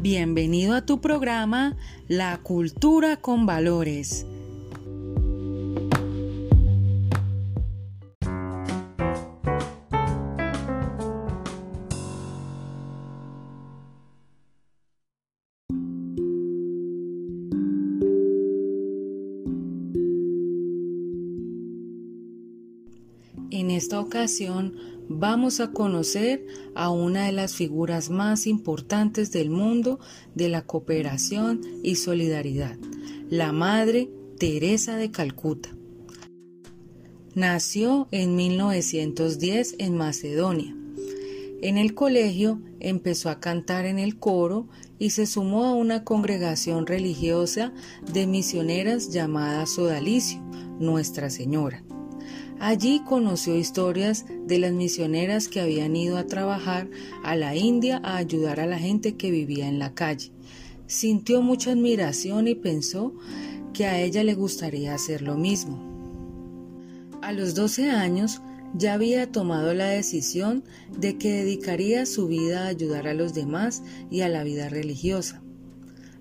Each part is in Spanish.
Bienvenido a tu programa La Cultura con Valores. En esta ocasión vamos a conocer a una de las figuras más importantes del mundo de la cooperación y solidaridad, la Madre Teresa de Calcuta. Nació en 1910 en Macedonia. En el colegio empezó a cantar en el coro y se sumó a una congregación religiosa de misioneras llamada Sodalicio, Nuestra Señora. Allí conoció historias de las misioneras que habían ido a trabajar a la India a ayudar a la gente que vivía en la calle. Sintió mucha admiración y pensó que a ella le gustaría hacer lo mismo. A los 12 años ya había tomado la decisión de que dedicaría su vida a ayudar a los demás y a la vida religiosa.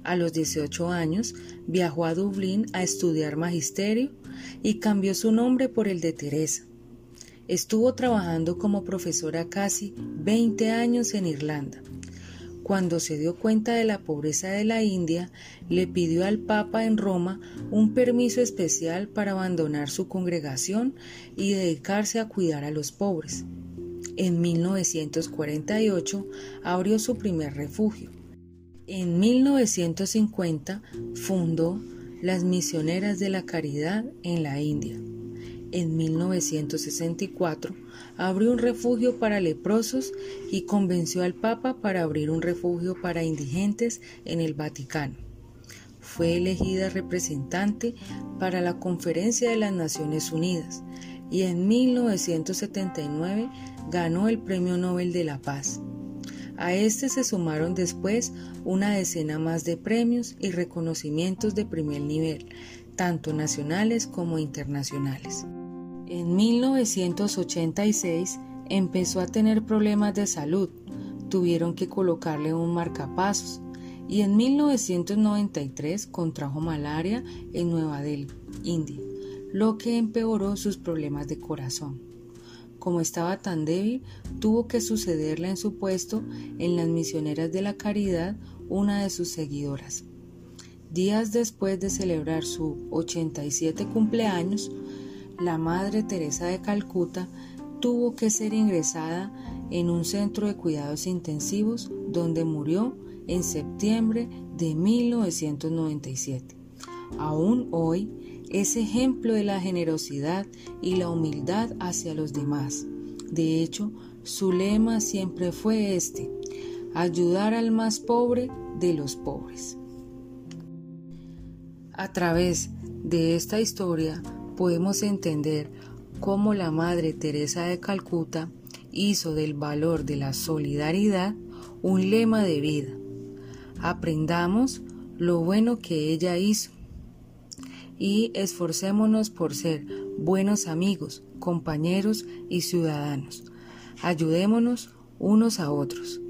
A los 18 años viajó a Dublín a estudiar magisterio y cambió su nombre por el de Teresa. Estuvo trabajando como profesora casi 20 años en Irlanda. Cuando se dio cuenta de la pobreza de la India, le pidió al Papa en Roma un permiso especial para abandonar su congregación y dedicarse a cuidar a los pobres. En 1948 abrió su primer refugio. En 1950 fundó las misioneras de la caridad en la India. En 1964 abrió un refugio para leprosos y convenció al Papa para abrir un refugio para indigentes en el Vaticano. Fue elegida representante para la Conferencia de las Naciones Unidas y en 1979 ganó el Premio Nobel de la Paz. A este se sumaron después una decena más de premios y reconocimientos de primer nivel, tanto nacionales como internacionales. En 1986 empezó a tener problemas de salud, tuvieron que colocarle un marcapasos y en 1993 contrajo malaria en Nueva Delhi, India, lo que empeoró sus problemas de corazón. Como estaba tan débil, tuvo que sucederla en su puesto en las misioneras de la caridad una de sus seguidoras. Días después de celebrar su 87 cumpleaños, la Madre Teresa de Calcuta tuvo que ser ingresada en un centro de cuidados intensivos donde murió en septiembre de 1997. Aún hoy, es ejemplo de la generosidad y la humildad hacia los demás. De hecho, su lema siempre fue este, ayudar al más pobre de los pobres. A través de esta historia podemos entender cómo la Madre Teresa de Calcuta hizo del valor de la solidaridad un lema de vida. Aprendamos lo bueno que ella hizo y esforcémonos por ser buenos amigos, compañeros y ciudadanos. Ayudémonos unos a otros.